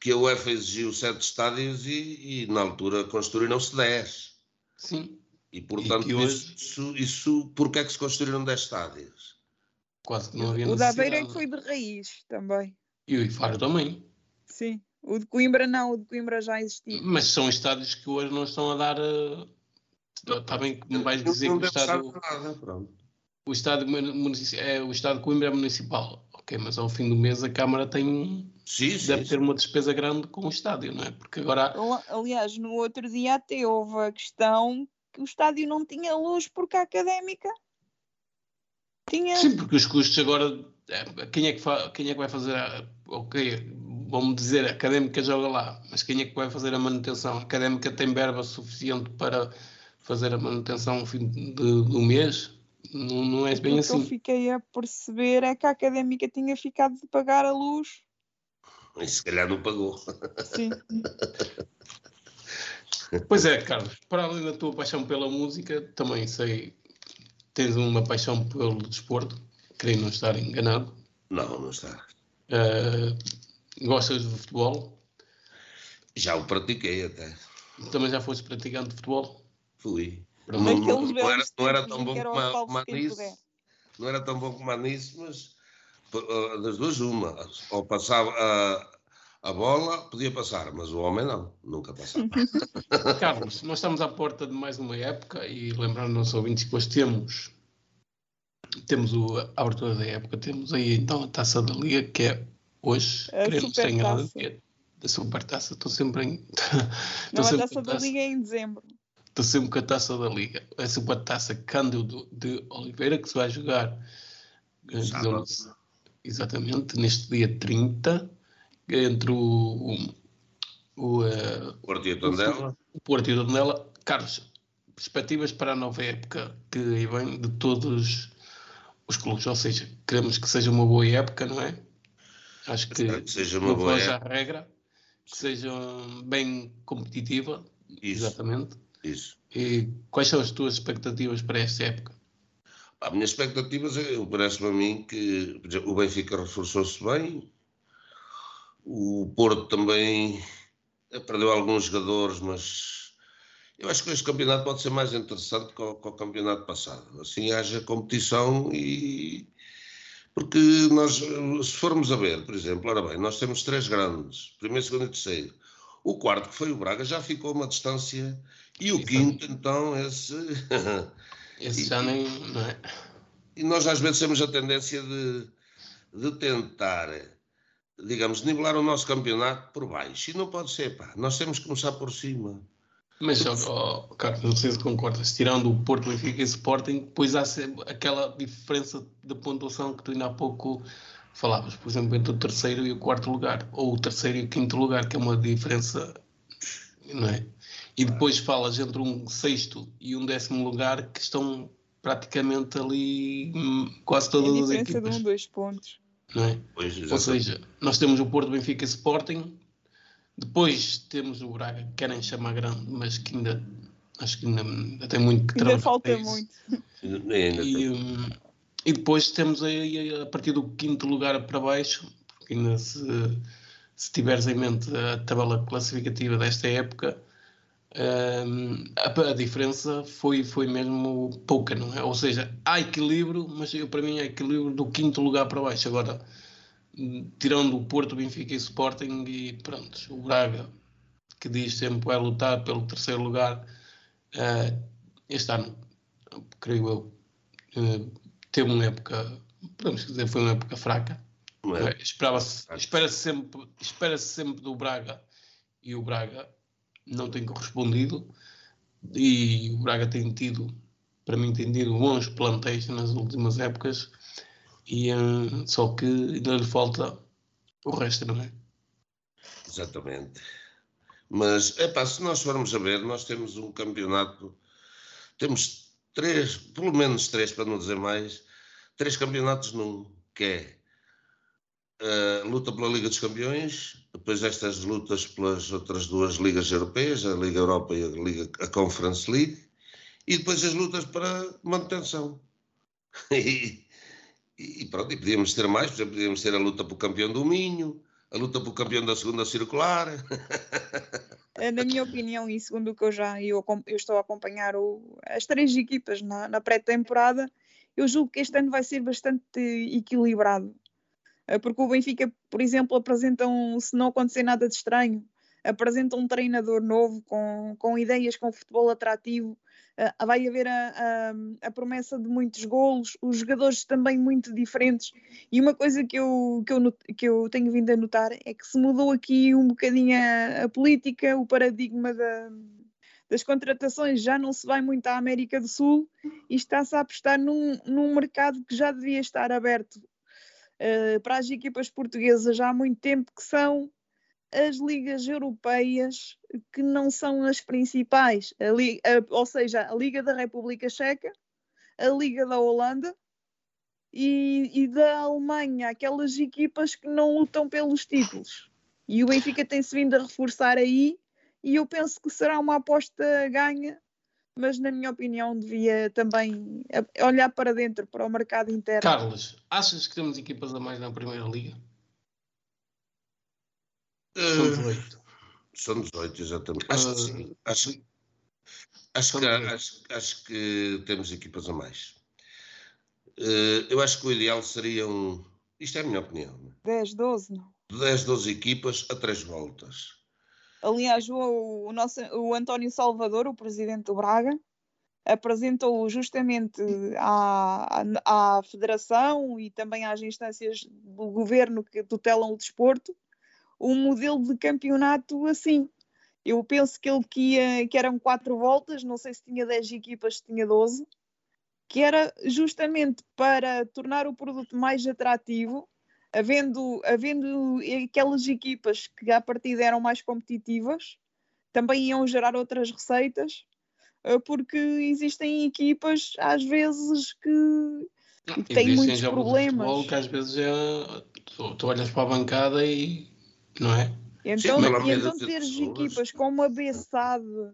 que a UEFA exigiu sete estádios e, e na altura construíram-se dez. Sim. E, portanto, que hoje- isso, isso, porquê é que se construíram 10 estádios? Quase que não havia O da Aveiro é que foi de raiz também. E o Faro também. Sim. O de Coimbra não, o de Coimbra já existia. Mas são estádios que hoje não estão a dar. eh, Está bem que me vais dizer Não que o estádio, nada, o estádio, é, o estádio de Coimbra é municipal. Ok, mas ao fim do mês a Câmara tem, Sim, sim. deve sim. ter uma despesa grande com o estádio, não é? Porque agora. Ali- Aliás, no outro dia até houve a questão que o estádio não tinha luz porque a académica tinha. Sim, porque os custos agora. é, Quem é que, fa- quem é que vai fazer. A, ok, vamos dizer, a académica joga lá, mas quem é que vai fazer a manutenção? A académica tem verba suficiente para fazer a manutenção no fim de- do mês? Não, não é bem o que eu assim. fiquei a perceber é que a académica tinha ficado de pagar a luz. E se calhar não pagou. Sim. *laughs* Pois é, Carlos, para além da tua paixão pela música, também sei tens uma paixão pelo desporto, creio não estar enganado. Não, não está. Eh, gostas de futebol? Já o pratiquei até. Também já foste praticante de futebol? Fui. Não, Naqueles não era, não era tão bom como como nisso. Não era tão bom como a nisso, mas das duas uma. Ou passava a, a bola, podia passar, mas o homem não, nunca passava. *laughs* Carlos, nós estamos à porta de mais uma época e lembrando aos ouvintes que hoje temos temos o, a abertura da época, temos aí então a taça da Liga, que é hoje, A queremos é da supertaça, estou sempre em. *laughs* Não, estou a sempre taça com a da Liga é em dezembro. Estou sempre com a taça da Liga. A supertaça Cândido de Oliveira, que se vai jogar eh, Sábado. exatamente neste dia 30, entre o, o, eh, Porto e a Tondela. o Porto e o Tondela. Carlos, perspectivas para a nova época que aí vem de todos os clubes, ou seja, queremos que seja uma boa época, não é? Acho que, que seja uma boa regra, que seja bem competitiva, Isso, exatamente. isso. E quais são as tuas expectativas para esta época? A minha expectativa é, parece-me a mim que exemplo, o Benfica reforçou-se bem, o Porto também eh, perdeu alguns jogadores, mas eu acho que este campeonato pode ser mais interessante que o, que o campeonato passado. Assim haja competição e. Porque nós, eh, se formos a ver, por exemplo, ora bem, nós temos três grandes, primeiro, segundo e terceiro. O quarto, que foi o Braga, já ficou uma distância. E o Exato. quinto, então, esse. *laughs* Esse E- já nem. Não é? E nós às vezes temos a tendência de, de tentar, digamos, nivelar o nosso campeonato por baixo. E não pode ser, pá. Nós temos que começar por cima. Mas, ó, ó, Carlos, não sei se concordas, tirando o Porto, Benfica e Sporting, depois há sempre aquela diferença de pontuação que tu ainda há pouco falavas, por exemplo, entre o terceiro e o quarto lugar, ou o terceiro e o quinto lugar, que é uma diferença, não é? E depois falas entre um sexto e um décimo lugar que estão praticamente ali hum, quase É a todas as diferença de equipas, um, dois pontos. não é? Pois, Ou seja, nós temos o Porto, Benfica e Sporting, depois temos o Braga, que querem chamar grande, mas que ainda acho que ainda, ainda tem muito que Ainda trabalhar. falta para isso. muito. E ainda E, hum, e depois temos aí a partir do quinto lugar para baixo, porque ainda se, se tiveres em mente a tabela classificativa desta época, Um, a, a, diferença foi, foi mesmo pouca, não é? Ou seja, há equilíbrio, mas eu, para mim há equilíbrio do quinto lugar para baixo. Agora, tirando o Porto, Benfica e Sporting e pronto, o Braga, que diz sempre vai lutar pelo terceiro lugar, uh, este ano, creio eu, uh, teve uma época, podemos dizer, foi uma época fraca. É? Esperava-se, espera-se sempre, espera-se sempre do Braga e o Braga não tem correspondido e o Braga tem tido, para mim, tem tido bons plantéis nas últimas épocas e uh, só que ainda lhe falta o resto, não é? Exatamente. Mas, epá, se nós formos a ver, nós temos um campeonato, temos três, pelo menos três, para não dizer mais, três campeonatos num, que é a luta pela Liga dos Campeões, depois estas lutas pelas outras duas ligas europeias, a Liga Europa e a, Liga, a Conference League, e depois as lutas para manutenção. *laughs* E, e pronto, e podíamos ter mais, podíamos ter a luta pelo campeão do Minho, a luta pelo campeão da segunda circular. É, na minha opinião, e segundo o que eu já eu, eu estou a acompanhar o, as três equipas na, na pré-temporada, eu julgo que este ano vai ser bastante equilibrado. Eh, porque o Benfica, por exemplo, apresenta um, se não acontecer nada de estranho, apresenta um treinador novo com, com ideias, com futebol atrativo. Uh, vai haver a, a, a, promessa de muitos golos, os jogadores também muito diferentes. E uma coisa que eu, que eu, que eu tenho vindo a notar é que se mudou aqui um bocadinho a, a política, o paradigma da, das contratações já não se vai muito à América do Sul e está-se a apostar num, num mercado que já devia estar aberto uh, para as equipas portuguesas já há muito tempo, que são as ligas europeias que não são as principais, a a, ou seja, a Liga da República Checa, a Liga da Holanda e, e, da Alemanha, aquelas equipas que não lutam pelos títulos. E o Benfica tem-se vindo a reforçar aí, e eu penso que será uma aposta ganha mas na minha opinião devia também olhar para dentro, para o mercado interno. Carlos, achas que temos equipas a mais na Primeira Liga? São 18. São 18, exatamente. Acho uh, que sim. Acho, acho, que, acho, acho, que temos equipas a mais. Uh, eu acho que o ideal seriam. Isto é a minha opinião. 10, 12, não? 10, 12 equipas a 3 voltas. Aliás, o, o, nosso, o António Salvador, o presidente do Braga, apresentou justamente à, à, à Federação e também às instâncias do governo que tutelam o desporto um modelo de campeonato assim. Eu penso que ele que, ia, que eram quatro voltas, não sei se tinha 10 equipas, se tinha 12, que era justamente para tornar o produto mais atrativo havendo, havendo aquelas equipas que à partida eram mais competitivas, também iam gerar outras receitas, eh, porque existem equipas às vezes que, que têm muitos problemas. Futebol, que às vezes é, tu, tu, olhas para a bancada e não é? Então, Sim, e então teres equipas como a Bessade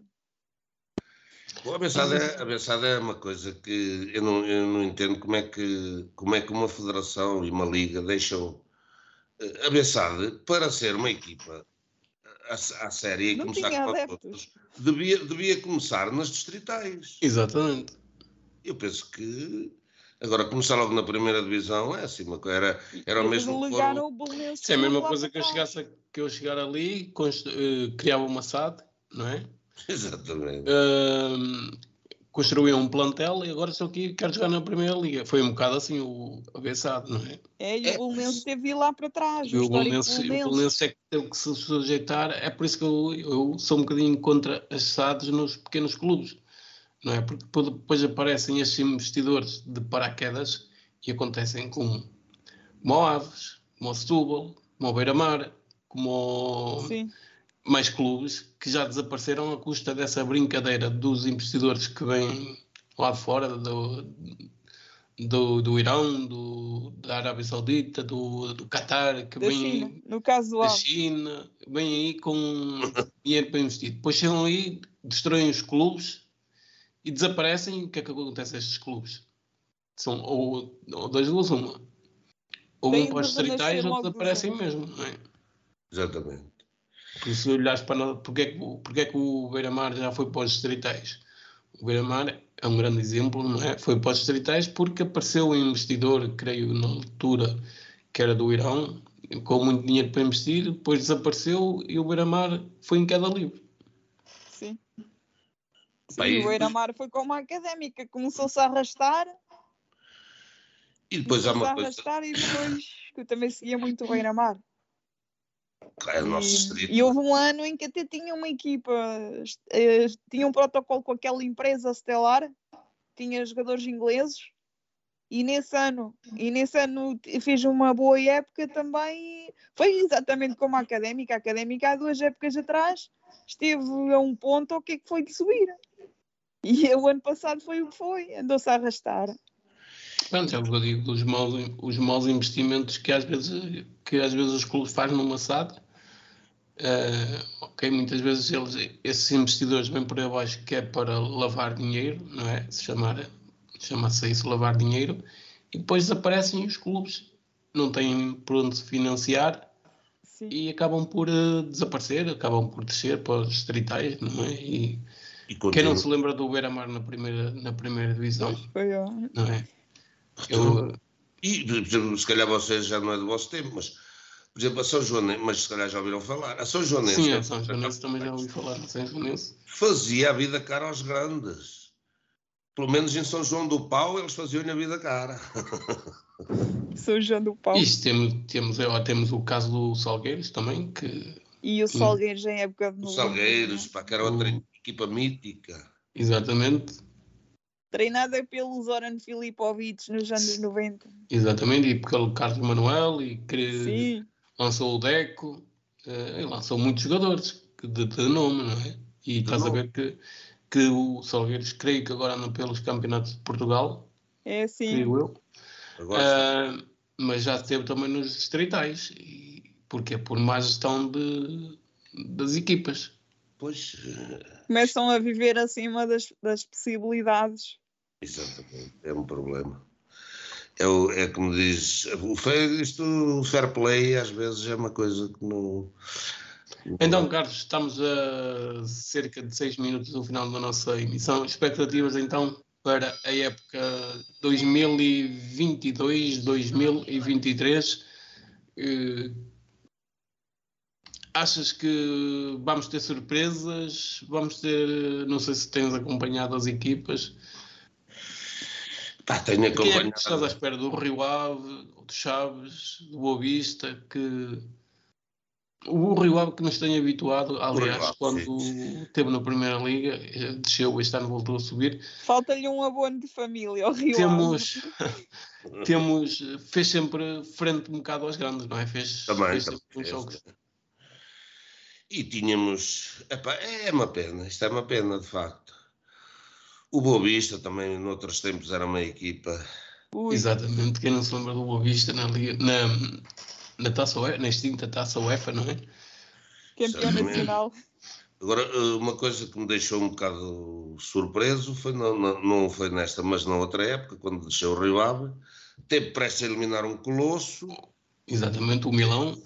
a abençada, é, a abençada é uma coisa que eu não, eu não entendo como é, que, como é que uma federação e uma liga deixam eh, a abençada para ser uma equipa à, série e não começar com todos, devia, devia começar nas distritais. Exatamente. Eu penso que Agora, começar logo na primeira divisão é assim, era, era o mesmo. é a mesma coisa que eu, chegasse a, que eu chegar ali, uh, criava uma SAD, não é? *laughs* Exatamente. Uh, construíam um plantel e agora estou aqui e quero jogar na Primeira Liga. Foi um bocado assim o abençado, não é? É, e o Bolonense teve lá para trás. E o Bolonense é que teve que se sujeitar. É por isso que eu, eu sou um bocadinho contra as SADs nos pequenos clubes, não é? Porque depois aparecem estes investidores de paraquedas e acontecem com como o Aves, como Setúbal, como Beira-Mar, como... Sim mais clubes que já desapareceram a custa dessa brincadeira dos investidores que vêm lá de fora, do, do, do Irão, do, da Arábia Saudita, do, do Qatar, que vêm aí, no caso da China, vêm aí com dinheiro para investir. Depois chegam aí, destroem os clubes e desaparecem. O que é que acontece a estes clubes? São ou, ou das duas, uma. Ou vão para os distritais ou desaparecem mesmo, não é? Exatamente. Porque se olhares para nós, porque é que, porque é que o Beira-Mar já foi para os distritais? O Beira-Mar é um grande exemplo, não é? Foi para os distritais porque apareceu um investidor, creio, na altura, que era do Irão, com muito dinheiro para investir, depois desapareceu e o Beira-Mar foi em queda livre. Sim. Sim, o Beira-Mar foi como a académica, começou-se a arrastar. E depois há uma a coisa. arrastar e depois que eu também seguia muito o Beira-Mar. É o nosso distrito. E houve um ano em que até tinha uma equipa, eh, tinha um protocolo com aquela empresa Stellar, tinha jogadores ingleses, e nesse ano, e nesse ano fez uma boa época também, foi exatamente como a Académica, a Académica há duas épocas atrás esteve a um ponto ao que é que foi de subir. E *laughs* o ano passado foi o que foi, andou-se a arrastar. Pronto, é o que eu digo, os maus, os maus investimentos que às vezes, que às vezes os clubes fazem numa SAD. Uh, ok, muitas vezes eles, esses investidores vêm por aí abaixo que é para lavar dinheiro, não é? Se chamar, chama-se isso lavar dinheiro, e depois desaparecem os clubes, não têm por onde se financiar Sim. e acabam por uh, desaparecer, acabam por descer para os distritais, não é? E, E quem não se lembra do Beira-Mar na primeira, na primeira divisão, Foi, ó. não é? Eu, E, por exemplo, se calhar vocês já não é do vosso tempo, mas, por exemplo, a São Joanense, mas se calhar já ouviram falar, a São Joanense sim, a São Joanense também já ouvi falar, a São Joanense. fazia a vida cara aos grandes. Pelo menos em São João do Pau eles faziam-lhe a vida cara. *laughs* São João do Pau. Isto temos, temos, ó, temos o caso do Salgueiros também, que E o Salgueiros em época de Os novembro, Salgueiros, né? pá, que era outra O- equipa mítica. exatamente, Treinada pelo Zoran Filipovic nos anos 90. exatamente, e pelo Carlos Manuel, e que Sim, lançou o Deco, eh, e lançou muitos jogadores de, de nome, não é? E estás a ver que, que o Salgueiros, creio que agora anda pelos campeonatos de Portugal, é assim. creio eu, Ah, mas já esteve também nos distritais, e, porque é por má gestão de, das equipas. pois, Começam a viver acima das, das possibilidades. exatamente, é um problema. É, o- é como diz, o fair, isto, o fair play às vezes é uma coisa que não. Então, Carlos, estamos a cerca de seis minutos do final da nossa emissão. Expectativas então para a época 2022-2023. Eh, achas que vamos ter surpresas? Vamos ter, não sei se tens acompanhado as equipas. Pá, tenho Quem é que acompanhado. estás à espera? Do Rio Ave, do Chaves, do Boa Vista, que o Rio Ave que nos tem habituado, aliás, Ave, quando esteve na Primeira Liga, desceu, este ano voltou a subir, Falta-lhe um abono de família ao Rio Ave. temos, *laughs* temos, fez sempre frente um bocado aos grandes, não é? Fez, Também, fez também sempre uns jogos. E tínhamos. epá, é uma pena, isto é uma pena de facto. O Boa Vista também, noutros tempos, era uma equipa. Ui, Exatamente, quem não se lembra do Boa Vista na, Liga, na, na, taça UEFA, na extinta taça UEFA, não é? campeão nacional. Agora, eh, uma coisa que me deixou um bocado surpreso foi, não, não, não foi nesta, mas na outra época, quando desceu o Rio Ave, teve prestes a eliminar um colosso Exatamente, o Milão,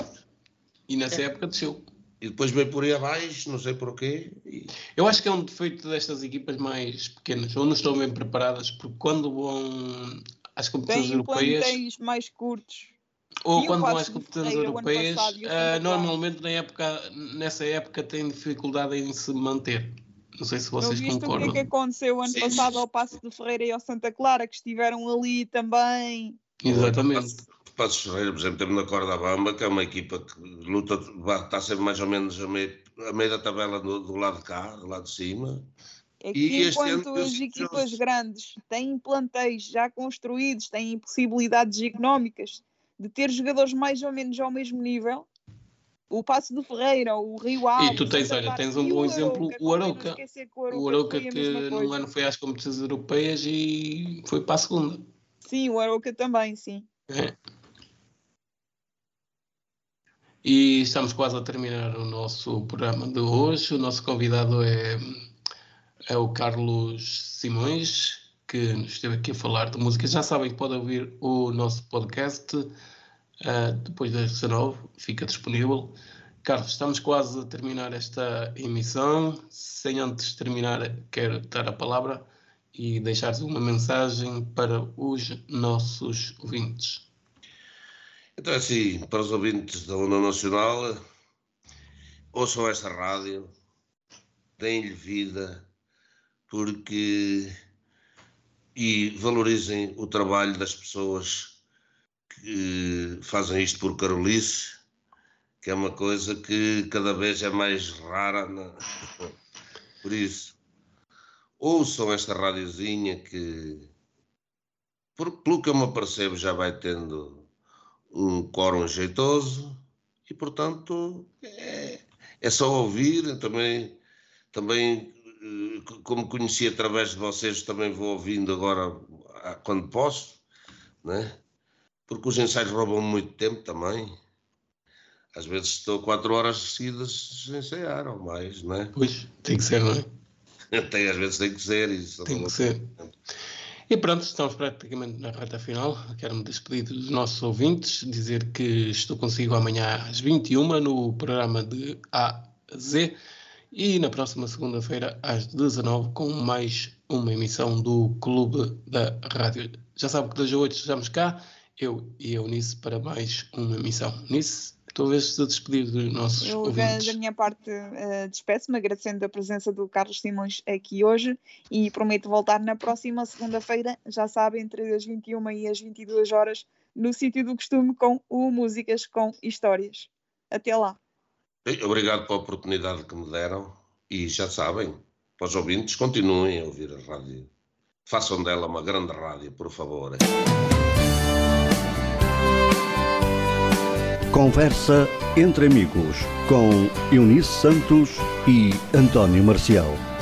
e nessa É. época desceu. e depois veio por aí abaixo, não sei porquê. E, Eu acho que é um defeito destas equipas mais pequenas, ou não estão bem preparadas, porque quando vão às competições Tem europeias, plantéis mais curtos. Ou E o quando vão às de competições o europeias, passado, o Clara? normalmente na época, nessa época têm dificuldade em se manter. Não sei se Não vocês viste o que é concordam. que aconteceu ano Sim. passado ao Passo de Ferreira e ao Santa Clara, que estiveram ali também. Exatamente. Passos Ferreira, por exemplo, teve na Corda Bamba, que é uma equipa que luta, está sempre mais ou menos a meio, a meio da tabela do, do lado de cá, do lado de cima. É E que enquanto as equipas grandes têm plantéis já construídos, têm possibilidades económicas de ter jogadores mais ou menos ao mesmo nível, o Passo de Ferreira, o Rio Ave... tu o tens, olha, tens um e bom exemplo, o convém não Arouca. que O o Arouca que mesma no ano foi às competições europeias e foi para a segunda. Sim, o Arouca também, sim. É. E estamos quase a terminar o nosso programa de hoje. O nosso convidado é, é o Carlos Simões, que nos esteve aqui a falar de música. Já sabem que podem ouvir o nosso podcast ah, depois das 19, fica disponível. Carlos, estamos quase a terminar esta emissão. Sem antes terminar, quero dar a palavra e deixar uma mensagem para os nossos ouvintes. Então, assim, para os ouvintes da Onda Nacional, ouçam esta rádio, deem-lhe vida, porque. e valorizem o trabalho das pessoas que fazem isto por Carolice que é uma coisa que cada vez é mais rara. Na... *laughs* Por isso, ouçam esta rádiozinha que, por, pelo que eu me apercebo, já vai tendo um quórum jeitoso e, portanto, é, é só ouvir. Também, também, eh, como conheci através de vocês, também vou ouvindo agora quando posso, né? Porque os ensaios roubam muito tempo também às vezes estou quatro horas seguidas sem ensaiar ou mais, não é? Pois, tem que ser, não é? *laughs* tem, às vezes tem que ser isso. Tem que ser. E pronto, estamos praticamente na reta final. Quero-me despedir dos nossos ouvintes, dizer que estou consigo amanhã às 21 no programa de A a Z e na próxima segunda-feira às 19 com mais uma emissão do Clube da Rádio. Já sabe que das 8 estamos cá, eu e a Eunice, para mais uma emissão. Nice, talvez se despedir dos nossos Eu, ouvintes. da minha parte, uh, despeço-me agradecendo a presença do Carlos Simões aqui hoje e prometo voltar na próxima segunda-feira, já sabe, entre as 21 e as 22 horas, no sítio do costume com o Músicas com Histórias. Até lá. Obrigado pela oportunidade que me deram e já sabem, para os ouvintes, continuem a ouvir a rádio. Façam dela uma grande rádio, por favor. Conversa entre amigos com Eunice Santos e António Marcial.